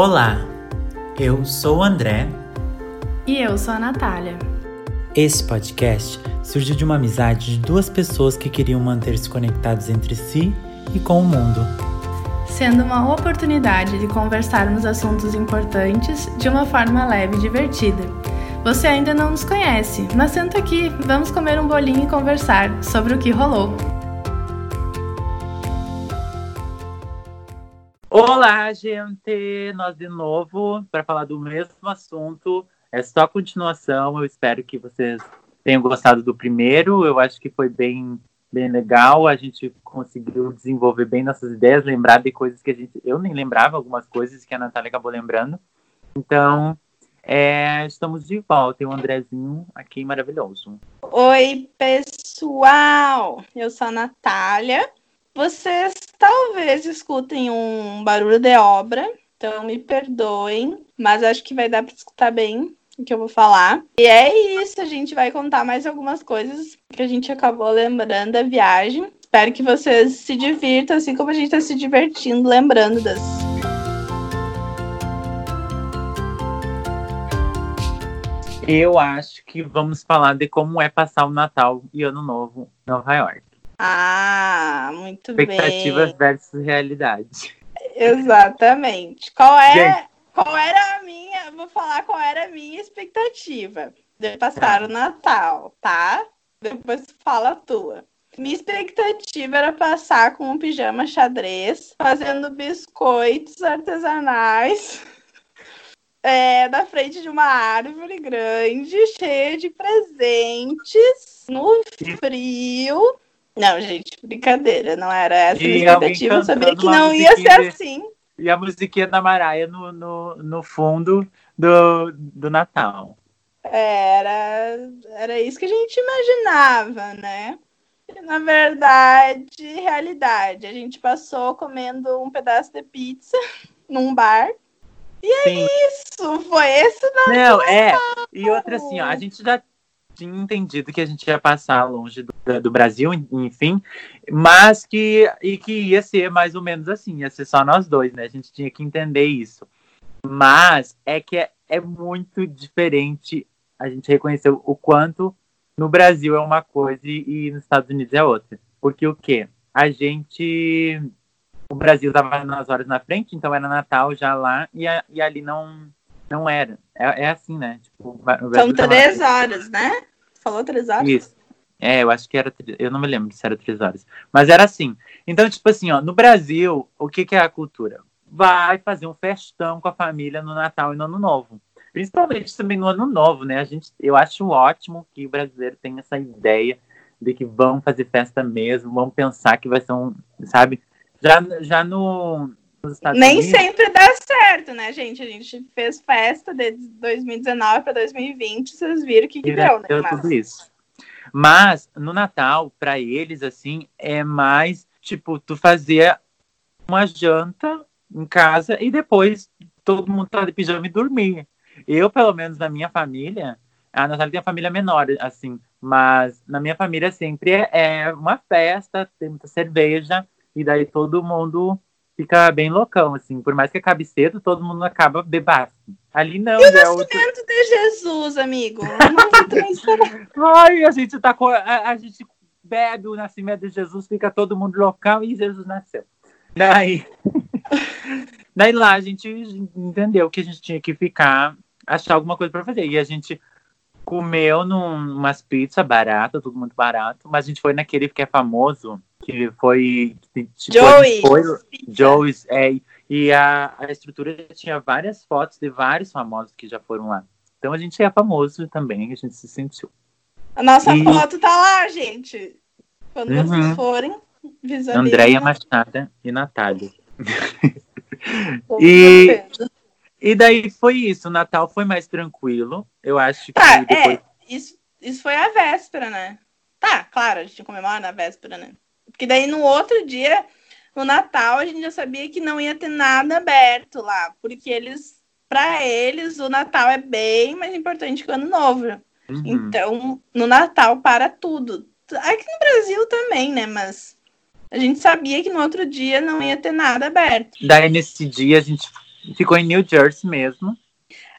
Olá, eu sou o André. E eu sou a Natália. Esse podcast surgiu de uma amizade de duas pessoas que queriam manter-se conectados entre si e com o mundo. Sendo uma oportunidade de conversarmos assuntos importantes de uma forma leve e divertida. Você ainda não nos conhece, mas senta aqui, vamos comer um bolinho e conversar sobre o que rolou. Olá, gente! Nós de novo para falar do mesmo assunto. É só continuação. Eu espero que vocês tenham gostado do primeiro. Eu acho que foi bem, bem legal. A gente conseguiu desenvolver bem nossas ideias, lembrar de coisas que a gente. Eu nem lembrava, algumas coisas que a Natália acabou lembrando. Então, é, estamos de volta. E o Andrezinho aqui maravilhoso. Oi, pessoal! Eu sou a Natália. Vocês talvez escutem um barulho de obra, então me perdoem, mas acho que vai dar para escutar bem o que eu vou falar. E é isso, a gente vai contar mais algumas coisas que a gente acabou lembrando da viagem. Espero que vocês se divirtam, assim como a gente está se divertindo lembrando das. Eu acho que vamos falar de como é passar o Natal e Ano Novo em Nova York. Ah, muito Expectativas bem. versus realidade. Exatamente. Qual é, Gente. qual era a minha, vou falar qual era a minha expectativa de passar Tá. o Natal, tá? Depois fala a tua. Minha expectativa era passar com um pijama xadrez, fazendo biscoitos artesanais é, na frente de uma árvore grande, cheia de presentes, no frio. Não, gente, brincadeira, não era essa a E minha alguém expectativa. Eu sabia que não ia ser de- assim. E a musiquinha da Maraia no, no, no fundo do, do Natal. Era, era isso que a gente imaginava, né? E, na verdade, realidade. A gente passou comendo um pedaço de pizza num bar. Sim. Isso, foi esse não. Não, é. E outra assim, ó, a gente já tinha entendido que a gente ia passar longe do, do Brasil, enfim, mas que, e que ia ser mais ou menos assim, ia ser só nós dois, né? A gente tinha que entender isso. Mas é que é, é muito diferente a gente reconheceu o quanto no Brasil é uma coisa e, nos Estados Unidos é outra. Porque o quê? A gente. O Brasil estava nas horas na frente, então era Natal já lá, e, a- e ali não, não era. É, é assim, né? Tipo, São tava- três horas, né? Falou três horas? Isso. É, eu acho que era. Eu não me lembro se era três horas. Mas era assim. Então, tipo assim, ó, no Brasil, o que, que é a cultura? Vai fazer um festão com a família no Natal e no Ano Novo. Principalmente também no Ano Novo, né? A gente, eu acho ótimo que o brasileiro tenha essa ideia de que vão fazer festa mesmo, vão pensar que vai ser um, sabe? Já, já no, nos Estados Nem Unidos. sempre dá certo, né, gente? A gente fez festa de 2019 para 2020, vocês viram o que, que deu, né? deu Mas- tudo isso. Mas no Natal, pra eles, assim, é mais tipo tu fazer uma janta em casa e depois todo mundo tá de pijama e dormir. Eu, pelo menos na minha família, a Natália tem uma família menor, assim, mas na minha família sempre é, é uma festa, tem muita cerveja, e daí todo mundo fica bem loucão, assim. Por mais que acabe cedo, todo mundo acaba bebaço. Ali não, E o é outro- nascimento de Jesus, amigo? Ai, a gente tá com. A, a gente bebe o nascimento de Jesus, fica todo mundo local e Jesus nasceu. Daí. daí lá a gente entendeu que a gente tinha que ficar, achar alguma coisa pra fazer. E a gente comeu num, umas pizzas baratas, tudo muito barato, mas a gente foi naquele que é famoso, que foi. que, tipo, Joey. Foi, Joey's, é, e a, a estrutura tinha várias fotos de vários famosos que já foram lá. Então a gente é famoso também, a gente se sentiu. A nossa E- foto tá lá, gente. Quando Uhum. vocês forem, visualizem. Andréia Machada e Natália. E-. E daí foi isso, o Natal foi mais tranquilo. Eu acho que Tá, depois. é. Isso, isso foi a véspera, né? Tá, claro, a gente comemora na véspera, né? Porque daí no outro dia, no Natal, a gente já sabia que não ia ter nada aberto lá. Porque eles, pra eles, o Natal é bem mais importante que o Ano Novo. Uhum. Então, no Natal para tudo. Aqui no Brasil também, né? Mas a gente sabia que no outro dia não ia ter nada aberto. Daí nesse dia a gente Ficou em New Jersey mesmo.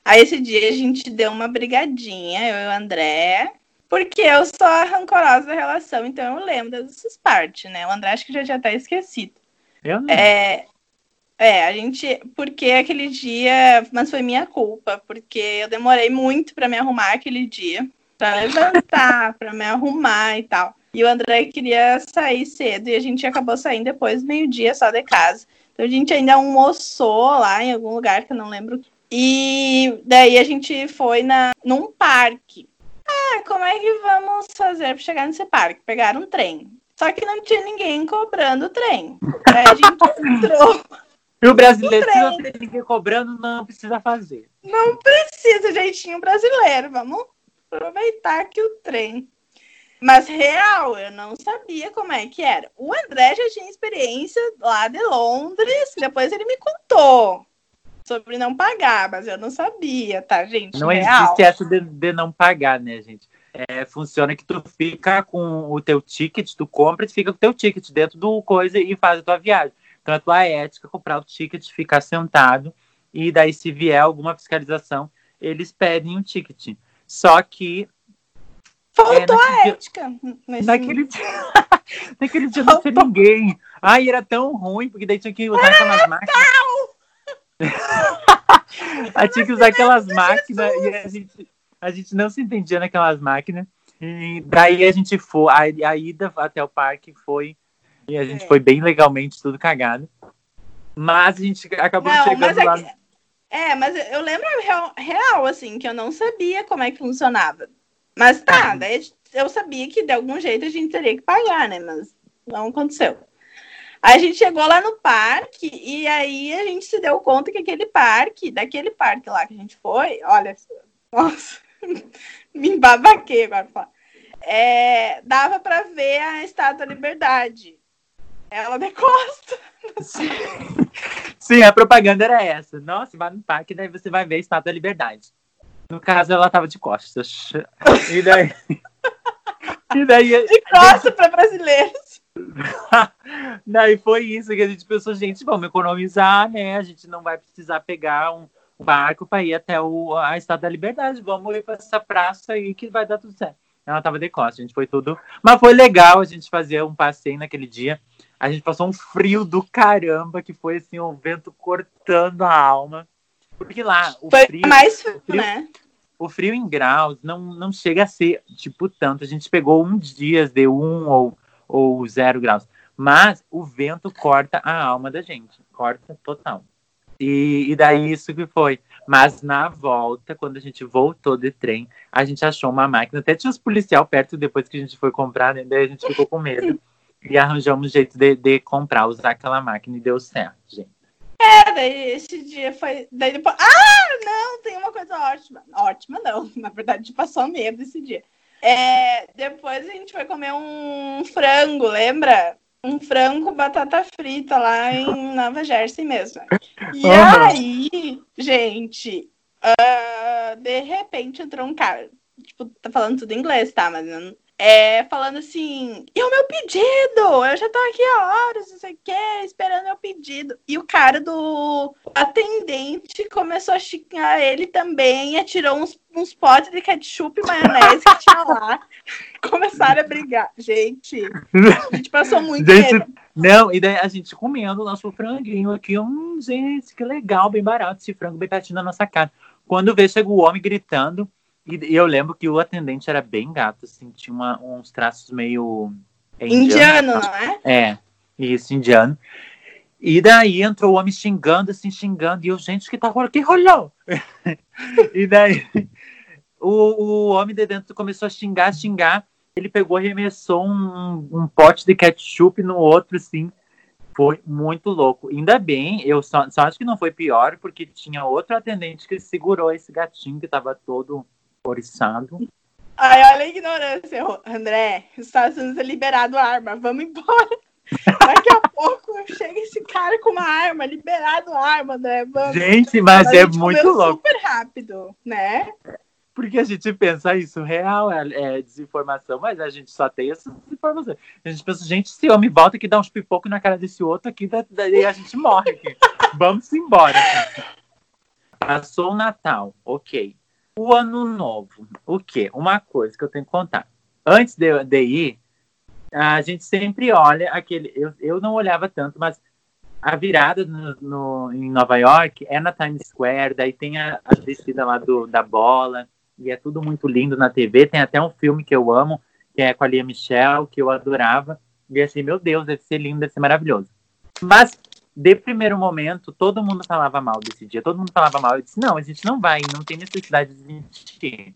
Aí esse dia a gente deu uma brigadinha, eu e o André, porque eu sou a rancorosa da relação, então eu lembro dessas partes, né? O André acho que já tinha até esquecido. Eu não. É, é, a gente. Porque aquele dia. Mas foi minha culpa, porque eu demorei muito para me arrumar aquele dia. Pra levantar, para me arrumar e tal. E o André queria sair cedo e a gente acabou saindo depois, meio-dia só de casa. Então a gente ainda almoçou lá em algum lugar que eu não lembro. E daí a gente foi na, num parque. Ah, como é que vamos fazer para chegar nesse parque? Pegar um trem. Só que não tinha ninguém cobrando o trem. Aí a gente entrou. E o brasileiro, se não tem ninguém cobrando, não precisa fazer. Não precisa, jeitinho brasileiro. Vamos aproveitar aqui o trem. Mas real, eu não sabia como é que era. O André já tinha experiência lá de Londres, depois ele me contou sobre não pagar, mas eu não sabia, tá, gente? Não real. existe essa de, de não pagar, né, gente? É, funciona que tu fica com o teu ticket, tu compra e fica com o teu ticket dentro do coisa e faz a tua viagem. Então a tua ética é comprar o ticket, ficar sentado e daí se vier alguma fiscalização, eles pedem um ticket. Só que Faltou é, a dia, ética. Nesse... Naquele dia, naquele dia não tinha ninguém. Ai, era tão ruim, porque daí tinha que usar aquelas máquinas. Aí tinha que usar aquelas máquinas e a gente, a gente não se entendia naquelas máquinas. E daí a gente foi, a, a ida até o parque foi, e a gente é. foi bem legalmente, tudo cagado. Mas a gente acabou não, chegando é lá. Que, é, mas eu lembro real, real, assim, que eu não sabia como é que funcionava. Mas tá, daí eu sabia que de algum jeito a gente teria que pagar, né? Mas não aconteceu. A gente chegou lá no parque e aí a gente se deu conta que aquele parque, daquele parque lá que a gente foi, olha, nossa, me embabaquei agora falar. É, dava para ver a Estátua da Liberdade. Ela de costa. Sim, a propaganda era essa. Nossa, vai no parque, daí você vai ver a Estátua da Liberdade. No caso, ela tava de costas. E daí. e daí de costas para brasileiros. daí foi isso que a gente pensou, gente, vamos economizar, né? A gente não vai precisar pegar um barco para ir até o, a Estátua da Liberdade. Vamos ir para essa praça aí que vai dar tudo certo. Ela tava de costas, a gente foi tudo. Mas foi legal a gente fazer um passeio naquele dia. A gente passou um frio do caramba, que foi assim, um vento cortando a alma. Porque lá, o Foi frio. mais frio, frio, né? O frio em graus não, não chega a ser, tipo, tanto. A gente pegou um dias de um ou, ou zero graus. Mas o vento corta a alma da gente. Corta total. E, e daí isso que foi. Mas na volta, quando a gente voltou de trem, a gente achou uma máquina. Até tinha os policial perto depois que a gente foi comprar, né? Daí a gente ficou com medo. e arranjamos um jeito de, de comprar, usar aquela máquina e deu certo, gente. É, daí esse dia foi. Daí depois. Ah, não, tem uma coisa ótima. Ótima, não. Na verdade, passou medo esse dia. É, depois a gente foi comer um frango, lembra? Um frango com batata frita lá em Nova Jersey mesmo. E aí, gente, uh, de repente entrou um cara. Tipo, tá falando tudo em inglês, tá? Mas não, é, falando assim, e o meu pedido? Eu já tô aqui há horas, não sei o que, esperando meu pedido. E o cara do atendente começou a xingar ele também, e atirou uns, uns potes de ketchup e maionese que tinha lá. Começaram a brigar. Gente, a gente passou muito gente, medo. Não, e daí a gente comendo o nosso franguinho aqui, hum, gente, que legal, bem barato esse frango, bem pertinho da nossa cara. Quando vê, chega o homem gritando, e, eu lembro que o atendente era bem gato, assim, tinha uma, uns traços meio. indiano, não é? É, isso, indiano. E daí entrou o homem xingando, assim, xingando, e eu, gente, que tá rolando? Que rolou? e daí o, o homem de dentro começou a xingar, xingar. Ele pegou, arremessou um, um pote de ketchup no outro, assim. Foi muito louco. Ainda bem, eu só, só acho que não foi pior, porque tinha outro atendente que segurou esse gatinho que tava todo oriçado. Ai, olha a ignorância, André. Os Estados Unidos é liberado a arma. Vamos embora. Daqui a pouco chega esse cara com uma arma, liberado a arma, André. Vamos. Gente, mas, mas é muito louco. super rápido, né? Porque a gente pensa isso real, é, é, desinformação, mas a gente só tem essas informações. A gente pensa, gente, esse homem volta aqui dá uns pipocos na cara desse outro aqui, daí a gente morre aqui. Vamos embora. Passou o Natal, ok. O ano novo, o quê? Uma coisa que eu tenho que contar. Antes de, de ir, a gente sempre olha aquele. Eu, eu não olhava tanto, mas a virada no, no, em Nova York é na Times Square, daí tem a, a descida lá do, da bola, e é tudo muito lindo na TV. Tem até um filme que eu amo, que é com a Lia Michelle, que eu adorava. E assim, meu Deus, deve ser lindo, deve ser maravilhoso. Mas, de primeiro momento, todo mundo falava mal desse dia. Todo mundo falava mal. Eu disse, não, a gente não vai, não tem necessidade de gente.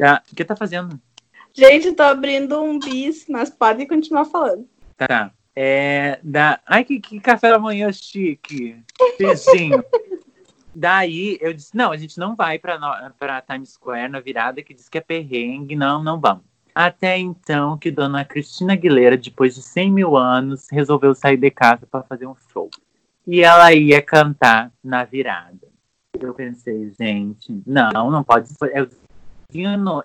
Ah, o que tá fazendo? Gente, tô abrindo um bis, mas pode continuar falando. Tá. É, da... Ai, que, que café da manhã chique. Vizinho. Daí eu disse: não, a gente não vai para Times Square na virada que diz que é perrengue, não, não vamos. Até então que Dona Cristina Aguilera, depois de 100 mil anos, resolveu sair de casa para fazer um show. E ela ia cantar na virada. Eu pensei, gente, não, não pode ser. Eu,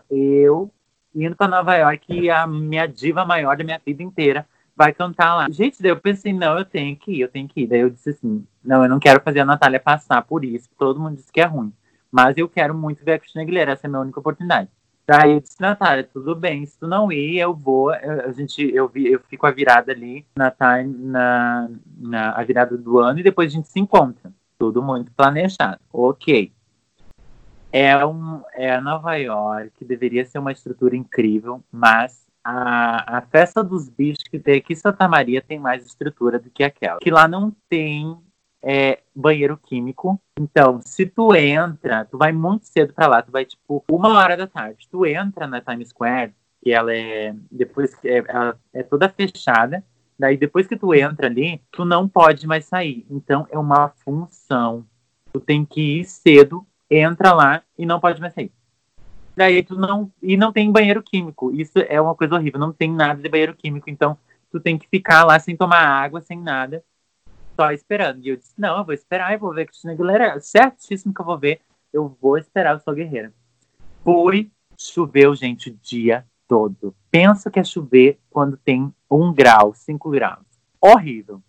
eu indo para Nova York e a minha diva maior da minha vida inteira vai cantar lá. Gente, daí eu pensei, não, eu tenho que ir, eu tenho que ir. Daí eu disse assim, não, eu não quero fazer a Natália passar por isso, todo mundo disse que é ruim. Mas eu quero muito ver a Cristina Aguilera, essa é a minha única oportunidade. Daí eu disse, Natália, tudo bem, se tu não ir, eu vou. Eu, a gente, eu, vi, eu fico a virada ali na, time, na, na a virada do ano e depois a gente se encontra. Tudo muito planejado. Ok. É, um, é Nova York, deveria ser uma estrutura incrível, mas a, a festa dos bichos que tem aqui em Santa Maria tem mais estrutura do que aquela. Que lá não tem é, banheiro químico. Então, se tu entra, tu vai muito cedo para lá, tu vai tipo uma hora da tarde. Tu entra na Times Square, que ela é depois é, ela é toda fechada. Daí depois que tu entra ali, tu não pode mais sair. Então é uma função. Tu tem que ir cedo, entra lá e não pode mais sair. Daí tu não. E não tem banheiro químico. Isso é uma coisa horrível. Não tem nada de banheiro químico. Então, tu tem que ficar lá sem tomar água, sem nada, só esperando. E eu disse, não, eu vou esperar, eu vou ver Cristina Aguilera. Certíssimo que eu vou ver. Eu vou esperar, eu sou guerreira. Fui, choveu, gente, o dia todo. Pensa que é chover quando tem um grau, cinco graus. Horrível.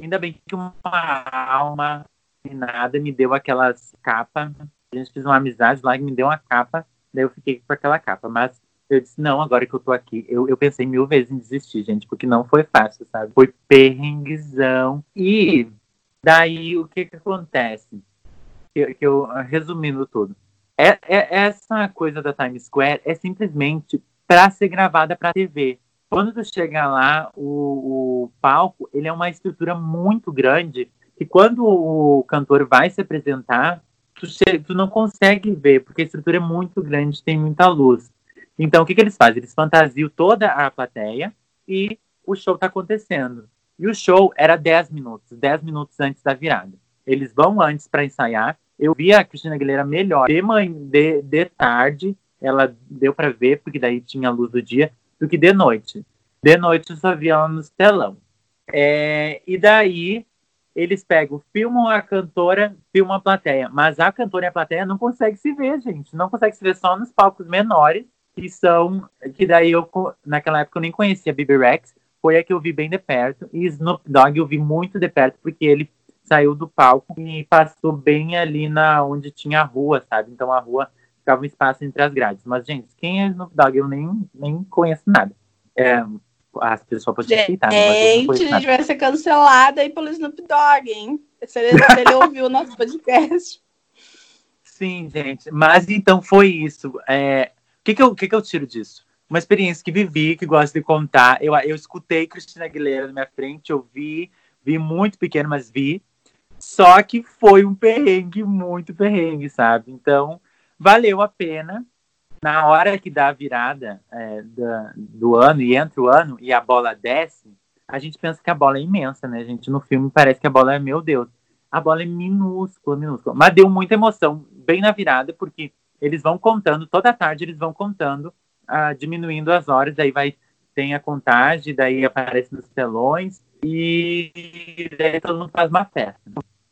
Ainda bem que uma alma nada me deu aquelas capas. A gente fez uma amizade lá que me deu uma capa Daí eu fiquei com aquela capa. Mas eu disse, não, agora que eu tô aqui, eu, eu pensei mil vezes em desistir, gente, porque não foi fácil, sabe? Foi perrenguezão. E daí o que que acontece? Que, que eu, resumindo tudo. É, é, essa coisa da Times Square é simplesmente para ser gravada para TV. Quando tu chega lá, o, o palco, ele é uma estrutura muito grande que quando o cantor vai se apresentar, tu, tu não consegue ver, porque a estrutura é muito grande, tem muita luz. Então, o que, que eles fazem? Eles fantasiam toda a plateia e o show está acontecendo. E o show era 10 minutos, 10 minutos antes da virada. Eles vão antes para ensaiar. Eu vi a Cristina Aguilera melhor de, manhã, de, de tarde, ela deu para ver, porque daí tinha a luz do dia, do que de noite. De noite eu só via ela no telão. É, e daí eles pegam, filmam a cantora, filmam a plateia, mas a cantora e a plateia não consegue se ver, gente, não consegue se ver só nos palcos menores, que são, que daí eu, naquela época eu nem conhecia Bibi Rex, foi a que eu vi bem de perto, e Snoop Dogg eu vi muito de perto, porque ele saiu do palco e passou bem ali na onde tinha a rua, sabe? Então a rua ficava um espaço entre as grades. Mas, gente, quem é Snoop Dogg? Eu nem, nem conheço nada. É, as pessoas podem aceitar. Gente, a gente vai ser cancelada aí pelo Snoop Dogg, hein? Se ele, se ele ouviu o nosso podcast. Sim, gente. Mas então foi isso. É, que, que, eu, que, que eu tiro disso? Uma experiência que vivi, que gosto de contar. Eu, eu escutei Cristina Aguilera na minha frente, eu vi, vi muito pequeno, mas vi. Só que foi um perrengue, muito perrengue, sabe? Então, valeu a pena na hora que dá a virada é, do ano e entra o ano e a bola desce, a gente pensa que a bola é imensa, né, gente? No filme parece que a bola é, meu Deus, a bola é minúscula, minúscula. Mas deu muita emoção, bem na virada, porque eles vão contando, toda tarde eles vão contando, ah, diminuindo as horas, daí vai, tem a contagem, daí aparece nos telões, e daí todo mundo faz uma festa.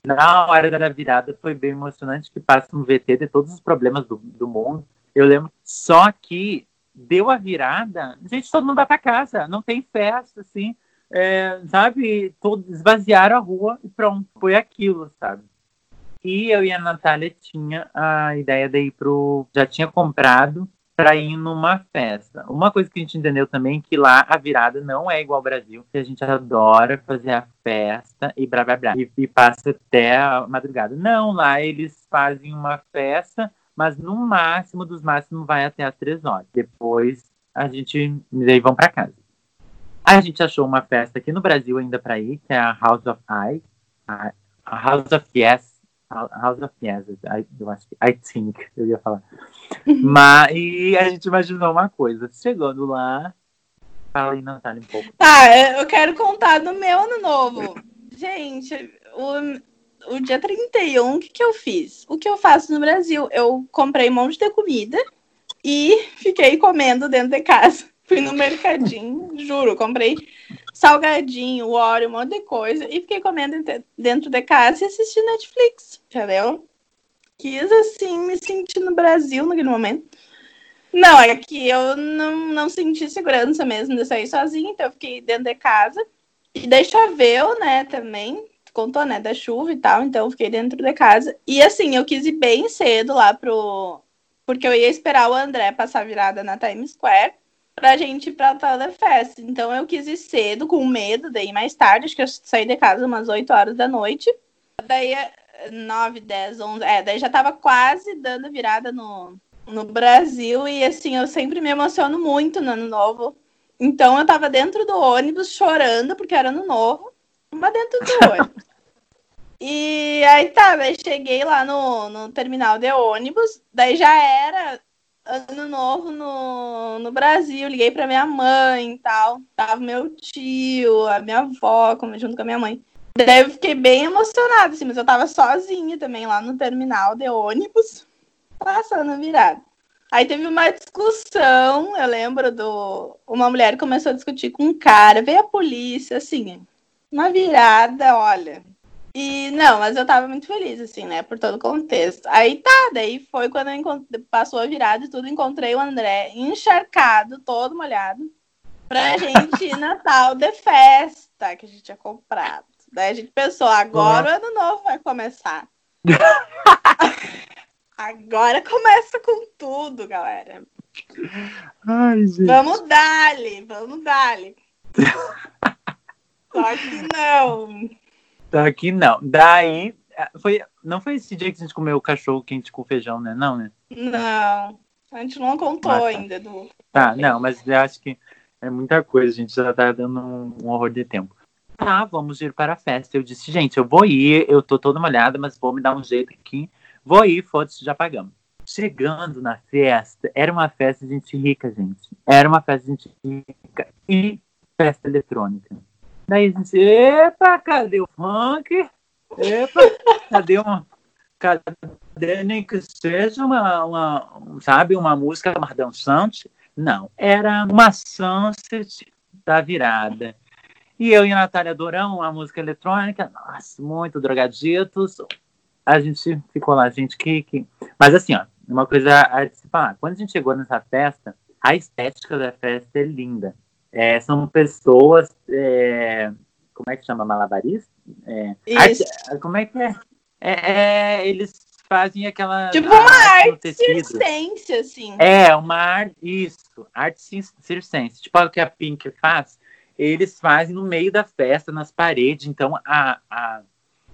Na hora da virada foi bem emocionante, que passa um VT de todos os problemas do, do mundo, Eu lembro. Só que deu a virada, gente, todo mundo vai pra casa, não tem festa, assim. É, sabe, todos esvaziaram a rua e pronto, foi aquilo, sabe? E eu e a Natália tinha a ideia de ir pro. Já tinha comprado para ir numa festa. Uma coisa que a gente entendeu também é que lá a virada não é igual ao Brasil, que a gente adora fazer a festa e blá blá blá. E, e passa até a madrugada. Não, lá eles fazem uma festa, mas no máximo dos máximos vai até as três horas. Depois a gente. Daí vão para casa. A gente achou uma festa aqui no Brasil ainda para ir, que é a House of I. A House of Yes House of Yes, I, eu acho que, I think, eu ia falar. Mas, e a gente imaginou uma coisa. Chegando lá, fala aí, Natália, um pouco. Tá, eu quero contar do meu ano novo. Gente, o, o dia 31, o que, que eu fiz? O que eu faço no Brasil? Eu comprei um monte de comida e fiquei comendo dentro de casa. Fui no mercadinho, juro, comprei salgadinho, óleo, um monte de coisa e fiquei comendo dentro de casa e assistindo Netflix, entendeu? Quis, assim, me sentir no Brasil naquele momento. Não, é que eu não, não senti segurança mesmo de sair sozinha, então eu fiquei dentro de casa. E daí choveu, né, também. Contou, né, da chuva e tal, então eu fiquei dentro de casa. E assim, eu quis ir bem cedo lá pro. Porque eu ia esperar o André passar virada na Times Square pra gente ir pra tal da festa. Então eu quis ir cedo, com medo, daí mais tarde, acho que eu saí de casa umas 8 horas da noite. Daí 9, 10, 11, é, daí já tava quase dando virada no, no Brasil e assim, eu sempre me emociono muito no ano novo. Então eu tava dentro do ônibus chorando porque era ano novo, mas dentro do ônibus. E aí tá, daí cheguei lá no, no terminal de ônibus, daí já era ano novo no, no Brasil, liguei pra minha mãe e tal. Tava meu tio, a minha avó, junto com a minha mãe. Daí eu fiquei bem emocionada, assim, mas eu tava sozinha também lá no terminal de ônibus, passando virada. Aí teve uma discussão, eu lembro do. Uma mulher começou a discutir com um cara, veio a polícia, assim, uma virada, olha, e não, mas eu tava muito feliz, assim, né? Por todo o contexto. Aí tá, daí foi quando eu passou a virada e tudo, encontrei o André encharcado, todo molhado, pra gente ir Natal de festa que a gente tinha comprado. Daí a gente pensou, agora uhum. o ano novo vai começar. agora começa com tudo, galera. Ai, gente. Vamos dar-lhe, vamos dar-lhe. Só que não. Aqui não. Daí, é, foi, não foi esse dia que a gente comeu o cachorro quente com feijão, né? Não, né? Não. A gente não contou ah, tá. ainda do. Tá, não, mas eu acho que é muita coisa, a gente já tá dando um, um horror de tempo. Tá, vamos ir para a festa. Eu disse, gente, eu vou ir, eu tô toda molhada, mas vou me dar um jeito aqui. Vou ir, foda-se, já pagamos. Chegando na festa, era uma festa de gente rica, gente. Era uma festa de gente rica e festa eletrônica. Daí gente, epa, cadê o funk? Epa, cadê uma. Cadê nem que seja uma, uma sabe, uma música mais dançante? Não, era uma sunset da virada. E eu e a Natália adoramos a música eletrônica, nossa, muito drogaditos. A gente ficou lá, gente, que, que... Mas assim, ó, uma coisa a se falar. Quando a gente chegou nessa festa, a estética da festa é linda. É, são pessoas. É, como é que chama? Malabarista? É, arte, como é que é? é? é? Eles fazem aquela. Tipo uma arte circense, assim. É, uma arte. Isso, arte circense. Tipo o que a Pink faz. Eles fazem no meio da festa, nas paredes. Então, a, a,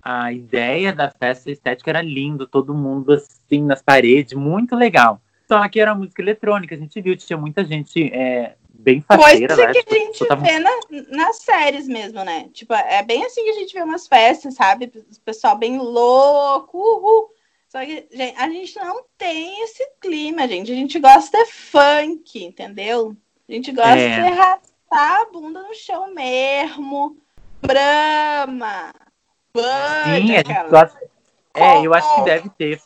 a ideia da festa estética era lindo, todo mundo assim nas paredes, muito legal. Só que era música eletrônica, a gente viu, tinha muita gente é, bem faceira. Coisa né? que a tipo, gente tava... vê na, nas séries mesmo, né? Tipo, é bem assim que a gente vê umas festas, sabe? O pessoal bem louco, uhul. Só que gente, a gente não tem esse clima, gente. A gente gosta de funk, entendeu? A gente gosta é. de arrastar a bunda no chão mesmo. Brama. Sim, a gente gosta... É, eu acho que deve ter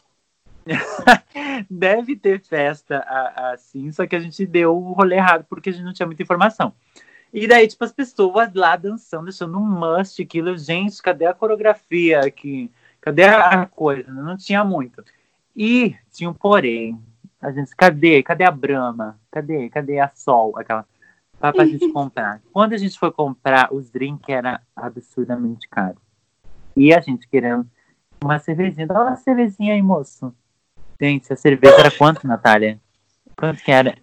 Deve ter festa assim, só que a gente deu o rolê errado porque a gente não tinha muita informação. E daí, tipo, as pessoas lá dançando, deixando um must aquilo. Gente, cadê a coreografia aqui? Cadê a coisa? Não tinha muito. E tinha um porém. A gente, cadê? Cadê a Brahma? Cadê? Cadê a Sol? Aquela. Pra, pra gente comprar. Quando a gente foi comprar, os drinks era absurdamente caro. E a gente querendo uma cervejinha. Dá uma cervejinha aí, moço. Gente, a cerveja era quanto, Natália? Quanto que era?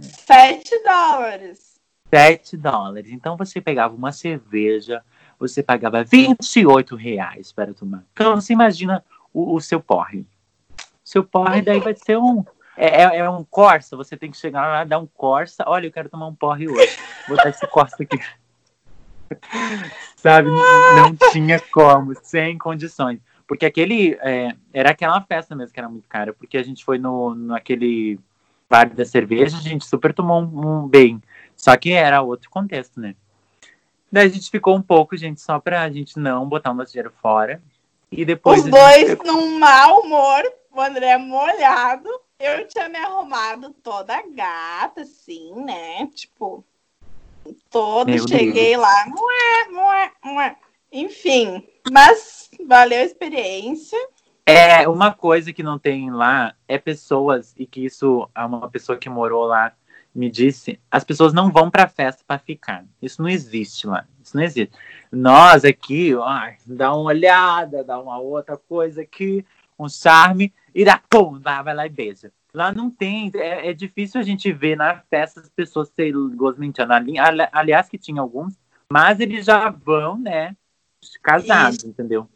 Sete dólares. Sete dólares. Então você pegava uma cerveja, você pagava 28 reais para tomar. Então você imagina o, o seu porre. Seu porre daí vai ser um. É, é, é, um Corsa, você tem que chegar lá, dar um Corsa. Olha, eu quero tomar um porre hoje. Vou botar esse Corsa aqui. Sabe? Não tinha como, sem condições. Porque aquele. É, era aquela festa mesmo que era muito cara. Porque a gente foi no, naquele bar da cerveja, a gente super tomou um, um bem. Só que era outro contexto, né? Daí a gente ficou um pouco, gente, só pra gente não botar o nosso dinheiro fora. E depois. Os dois ficou... num mau humor, o André molhado. Eu tinha me arrumado toda gata, assim, né? Tipo, todo, Meu cheguei Deus. lá. Mué, mué, mué. Enfim, mas valeu a experiência. É, uma coisa que não tem lá é pessoas, e que isso, uma pessoa que morou lá me disse, as pessoas não vão pra festa para ficar. Isso não existe lá. Isso não existe. Nós aqui, ó, dá uma olhada, dá uma outra coisa aqui, um charme, e dá, pum, vai, vai lá e beija. Lá não tem, é, é, difícil a gente ver na festa as pessoas serem gosmentiando. Aliás, que tinha alguns, mas eles já vão, né, casados, Isso. entendeu?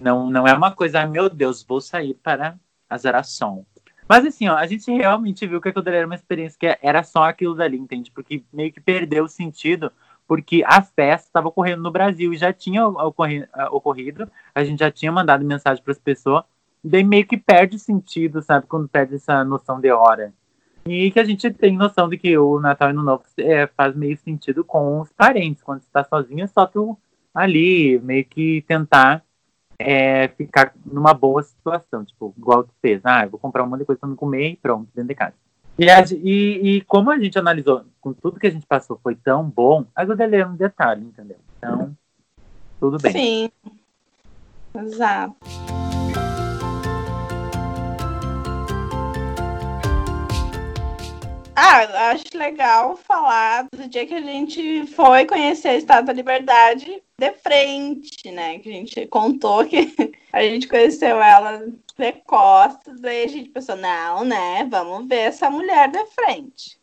Não, não é uma coisa, meu Deus, vou sair para a zeração. Mas assim, ó, a gente realmente viu que aquilo era uma experiência que era só aquilo dali, entende? Porque meio que perdeu o sentido, porque a festa estava ocorrendo no Brasil e já tinha ocorrido, a gente já tinha mandado mensagem para as pessoas, daí meio que perde sentido, sabe? Quando perde essa noção de hora. E que a gente tem noção de que o Natal e o Novo é, faz meio sentido com os parentes. Quando você está sozinho, é só tu ali meio que tentar é, ficar numa boa situação. Tipo, igual tu fez. Ah, eu vou comprar um monte de coisa pra não comer e pronto, dentro de casa. E, a, e, e, como a gente analisou, com tudo que a gente passou foi tão bom, ajuda a ler um detalhe, entendeu? Então, tudo bem. Sim. Exato. Ah, acho legal falar do dia que a gente foi conhecer a Estátua da Liberdade de frente, né? Que a gente contou que a gente conheceu ela de costas, daí a gente pensou, não, né? Vamos ver essa mulher de frente.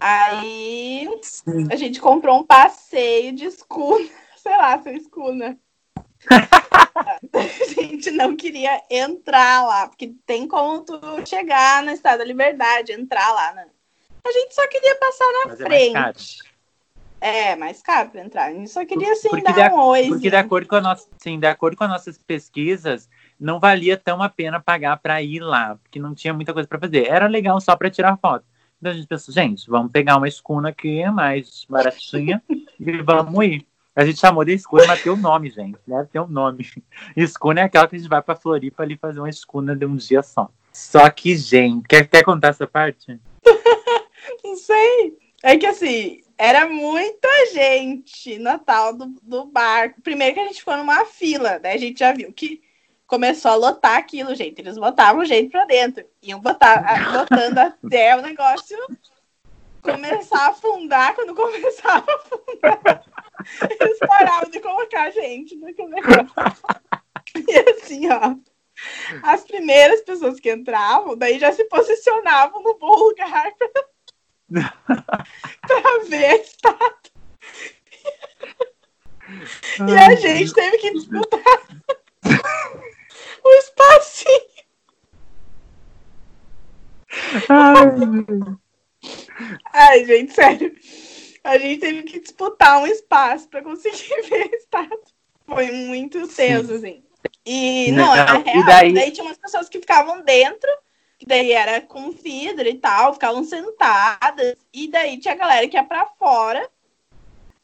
Aí Sim. a gente comprou um passeio de escuna, sei lá, sem escuna. a gente não queria entrar lá, porque tem como tu chegar na Estátua da Liberdade, entrar lá, né? A gente só queria passar na Mas frente. É, é, mais caro para entrar. A gente só queria assim porque dar um oi. Porque de acordo, com a nossa, sim, de acordo com as nossas pesquisas, não valia tão a pena pagar para ir lá, porque não tinha muita coisa para fazer. Era legal só para tirar foto. Então a gente pensou, gente, vamos pegar uma escuna aqui mais baratinha e vamos ir. A gente chamou de escuna, mas tem o um nome, gente. Deve ter um nome. Escuna é aquela que a gente vai pra Floripa ali fazer uma escuna de um dia só. Só que, gente, quer, quer contar essa parte? Não sei. É que assim, era muita gente no tal do, do barco. Primeiro que a gente ficou numa fila, né? A gente já viu que começou a lotar aquilo, gente. Eles botavam gente pra dentro. Iam botar, botando até o negócio começar a afundar. Quando começava a afundar, eles paravam de colocar gente naquele negócio. E assim, ó. As primeiras pessoas que entravam, daí já se posicionavam no bom lugar pra pra ver a estátua. e a gente teve que disputar o espacinho. Ai, Ai, gente, sério. A gente teve que disputar um espaço para conseguir ver a estátua. Foi muito tenso, assim. E, não, não na real, daí... daí tinha umas pessoas que ficavam dentro que daí era com vidro e tal, ficavam sentadas, e daí tinha a galera que ia pra fora,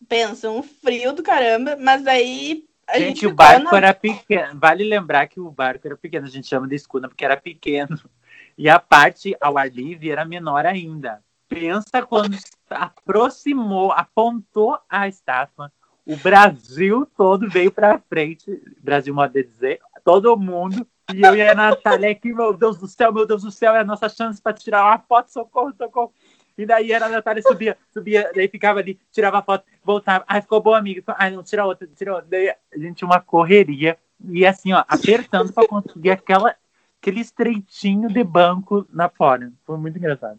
pensa, um frio do caramba, mas aí a gente, gente o barco na... era pequeno, vale lembrar que o barco era pequeno, a gente chama de escuna porque era pequeno, e a parte ao ar livre era menor ainda. Pensa quando aproximou, apontou a estátua, o Brasil todo veio para frente, Brasil modo de dizer, todo mundo E eu e a Natália aqui, meu Deus do céu, meu Deus do céu, é a nossa chance para tirar uma foto, socorro, socorro. E daí era a Natália subia, subia, daí ficava ali, tirava a foto, voltava. Ai, ficou boa, amiga. Ai, não, tira outra, tira outra. Daí a gente uma correria. E assim, ó, apertando para conseguir aquela, aquele estreitinho de banco na fora. Foi muito engraçado.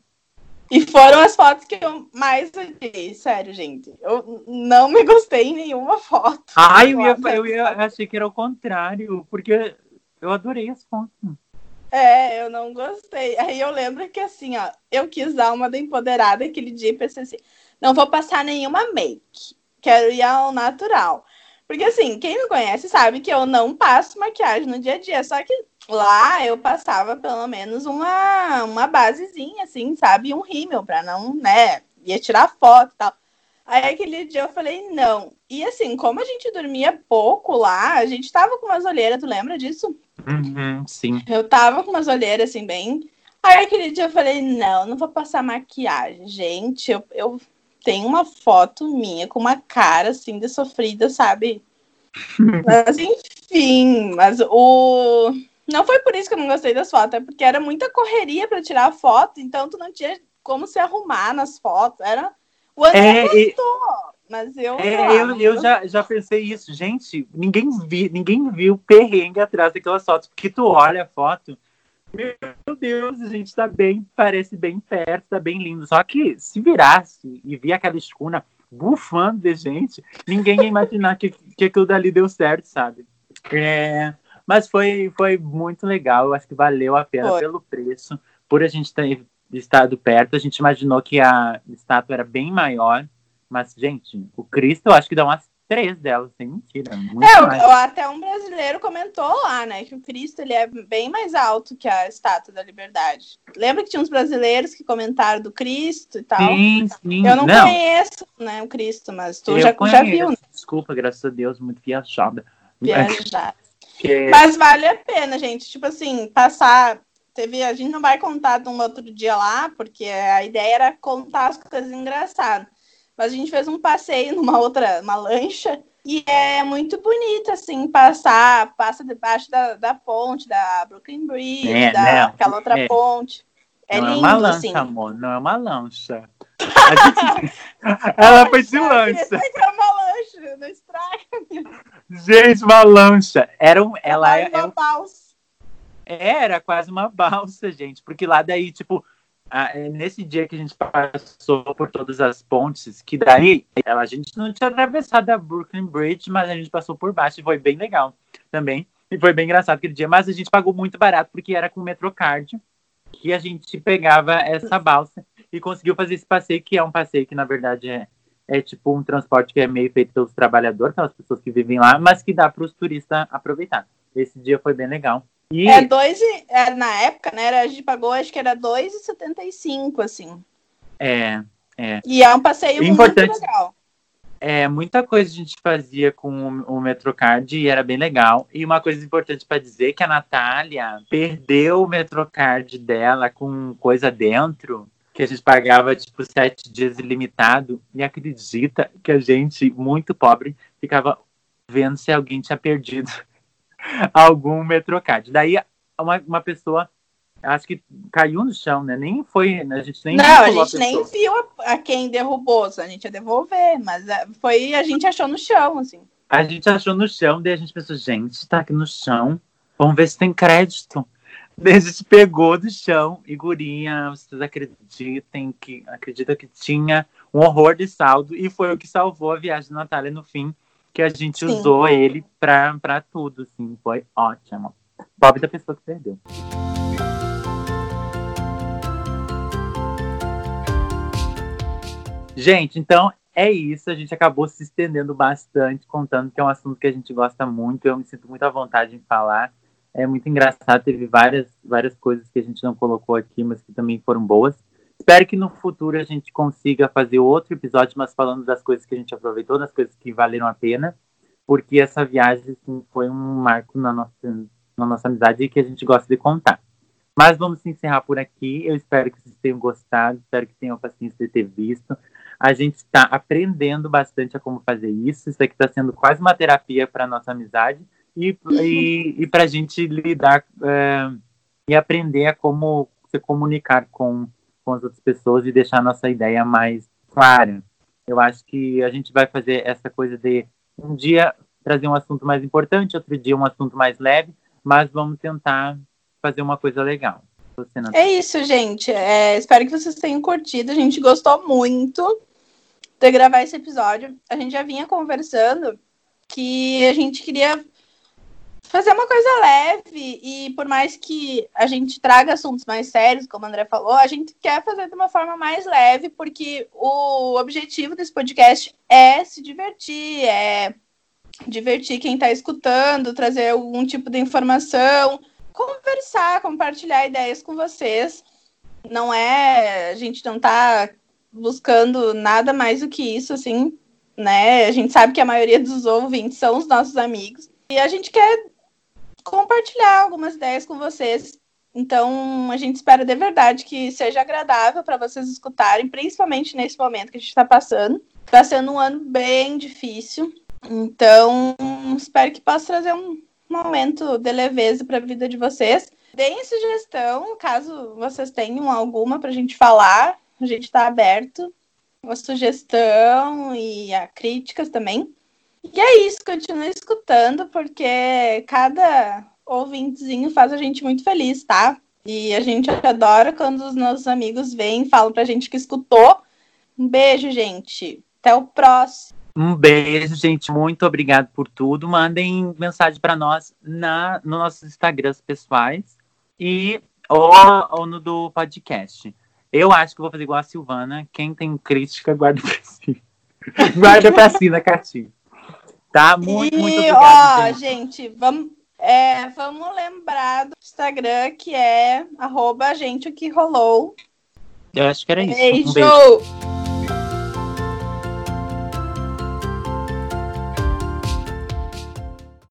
E foram as fotos que eu mais odiei, sério, gente. Eu não me gostei em nenhuma foto. Ai, eu, ia, eu, ia, eu achei que era o contrário, porque eu adorei as fotos. É, eu não gostei. Aí eu lembro que assim, ó, eu quis dar uma da empoderada aquele dia e pensei assim, não vou passar nenhuma make. Quero ir ao natural. Porque assim, quem me conhece sabe que eu não passo maquiagem no dia a dia. Só que lá eu passava pelo menos uma, uma basezinha, assim, sabe? Um rímel pra não, né? Ia tirar foto e tal. Aí aquele dia eu falei, não. E assim, como a gente dormia pouco lá, a gente tava com umas olheiras, tu lembra disso? Uhum, sim. Eu tava com umas olheiras assim, bem. Aí aquele dia eu falei, não, não vou passar maquiagem. Gente, eu, eu tenho uma foto minha com uma cara assim de sofrida, sabe? mas enfim, mas o. Não foi por isso que eu não gostei das fotos, é porque era muita correria para tirar a foto, então tu não tinha como se arrumar nas fotos. Era. O André é, gostou. Mas eu. É, eu, eu já, já pensei isso. Gente, ninguém, vi, ninguém viu perrengue atrás daquelas fotos. Porque tu olha a foto, meu Deus, a gente tá bem, parece bem perto, tá bem lindo. Só que se virasse e via aquela escuna bufando de gente, ninguém ia imaginar que, que aquilo dali deu certo, sabe? É, mas foi, foi muito legal, eu acho que valeu a pena foi. pelo preço, por a gente ter estado perto, a gente imaginou que a estátua era bem maior, mas, gente, o Cristo, eu acho que dá umas três delas, sem mentira. É, até um brasileiro comentou lá, né, que o Cristo ele é bem mais alto que a Estátua da Liberdade. Lembra que tinha uns brasileiros que comentaram do Cristo e tal? Sim, sim. Eu não, não. conheço, né, o Cristo, mas tu já, já viu, né? Desculpa, graças a Deus, muito viajada. Viajada. que... Mas vale a pena, gente. Tipo assim, passar teve a gente não vai contar de um outro dia lá, porque a ideia era contar as coisas engraçadas. Mas a gente fez um passeio numa outra, uma lancha, e é muito bonito, assim, passar, passa debaixo da, da ponte, da Brooklyn Bridge, é, da, né? aquela outra é. ponte. É não lindo, é uma lancha, assim. amor, não é uma lancha. Gente... Ela foi de lancha. É uma lancha, não estraga. Gente, uma lancha. Era um, ela é, uma é, balsa. Era quase uma balsa, gente, porque lá daí, tipo, é nesse dia que a gente passou por todas as pontes, que daí a gente não tinha atravessado a Brooklyn Bridge, mas a gente passou por baixo e foi bem legal também. E foi bem engraçado aquele dia, mas a gente pagou muito barato porque era com o Metrocard que a gente pegava essa balsa e conseguiu fazer esse passeio, que é um passeio que na verdade é, é tipo um transporte que é meio feito pelos trabalhadores, pelas pessoas que vivem lá, mas que dá para os turistas aproveitar. Esse dia foi bem legal. E... É dois, é, na época, né? A gente pagou, acho que era 2,75, assim. É, é. E é um passeio Importante, muito legal. É, muita coisa a gente fazia com o, Metrocard e era bem legal. E uma coisa importante para dizer é que a Natália perdeu o Metrocard dela com coisa dentro, que a gente pagava tipo sete dias ilimitado. E acredita que a gente, muito pobre, ficava vendo se alguém tinha perdido algum Metrocard. Daí uma, uma pessoa, acho que caiu no chão, né? Nem foi, né? a gente nem Não, a gente a nem viu a, a, quem derrubou, a gente ia devolver, mas é, foi, a gente achou no chão, assim. A gente achou no chão, daí a gente pensou, gente, tá aqui no chão, vamos ver se tem crédito. Daí a gente pegou do chão e gurinha, vocês acreditem que acredita que tinha um horror de saldo e foi o que salvou a viagem da Natália no fim que a gente Sim. usou ele pra, pra tudo, assim. Foi ótimo. Pobre da pessoa que perdeu. Gente, então é isso. A gente acabou se estendendo bastante, contando que é um assunto que a gente gosta muito. Eu me sinto muito à vontade em falar. É muito engraçado. Teve várias, várias coisas que a gente não colocou aqui, mas que também foram boas. Espero que no futuro a gente consiga fazer outro episódio, mas falando das coisas que a gente aproveitou, das coisas que valeram a pena, porque essa viagem assim, foi um marco na nossa, na nossa amizade e que a gente gosta de contar. Mas vamos encerrar por aqui. Eu espero que vocês tenham gostado, espero que tenham paciência de ter visto. A gente está aprendendo bastante a como fazer isso. Isso aqui está sendo quase uma terapia para a nossa amizade. e, e, e para a gente lidar é, e aprender a como se comunicar com, com as outras pessoas e deixar nossa ideia mais clara. Eu acho que a gente vai fazer essa coisa de um dia trazer um assunto mais importante, outro dia um assunto mais leve, mas vamos tentar fazer uma coisa legal. É isso, gente. É, espero que vocês tenham curtido. A gente gostou muito de gravar esse episódio. A gente já vinha conversando que a gente queria fazer uma coisa leve e por mais que a gente traga assuntos mais sérios, como o André falou, a gente quer fazer de uma forma mais leve, porque o objetivo desse podcast é se divertir, é divertir quem está escutando, trazer algum tipo de informação, conversar, compartilhar ideias com vocês. Não é, a gente não está buscando nada mais do que isso, assim, né? A gente sabe que a maioria dos ouvintes são os nossos amigos. E a gente quer compartilhar algumas ideias com vocês. Então, a gente espera de verdade que seja agradável para vocês escutarem, principalmente nesse momento que a gente está passando. Está sendo um ano bem difícil. Então, espero que possa trazer um momento de leveza para a vida de vocês. Deem sugestão, caso vocês tenham alguma para a gente falar. A gente está aberto a sugestão e a críticas também. E é isso, continue escutando, porque cada ouvintezinho faz a gente muito feliz, tá? E a gente adora quando os nossos amigos vêm e falam pra gente que escutou. Um beijo, gente. Até o próximo. Um beijo, gente. Muito obrigado por tudo. Mandem mensagem para nós na, nos nossos Instagrams pessoais e ou, ou no do podcast. Eu acho que vou fazer igual a Silvana. Quem tem crítica, guarda pra si. guarda pra si na cartinha. Tá? Muito, e, muito obrigado. Ó, gente, gente vamos, é, vamos lembrar do Instagram que é arroba gente o que rolou. Eu acho que era isso. Beijo. Um beijo.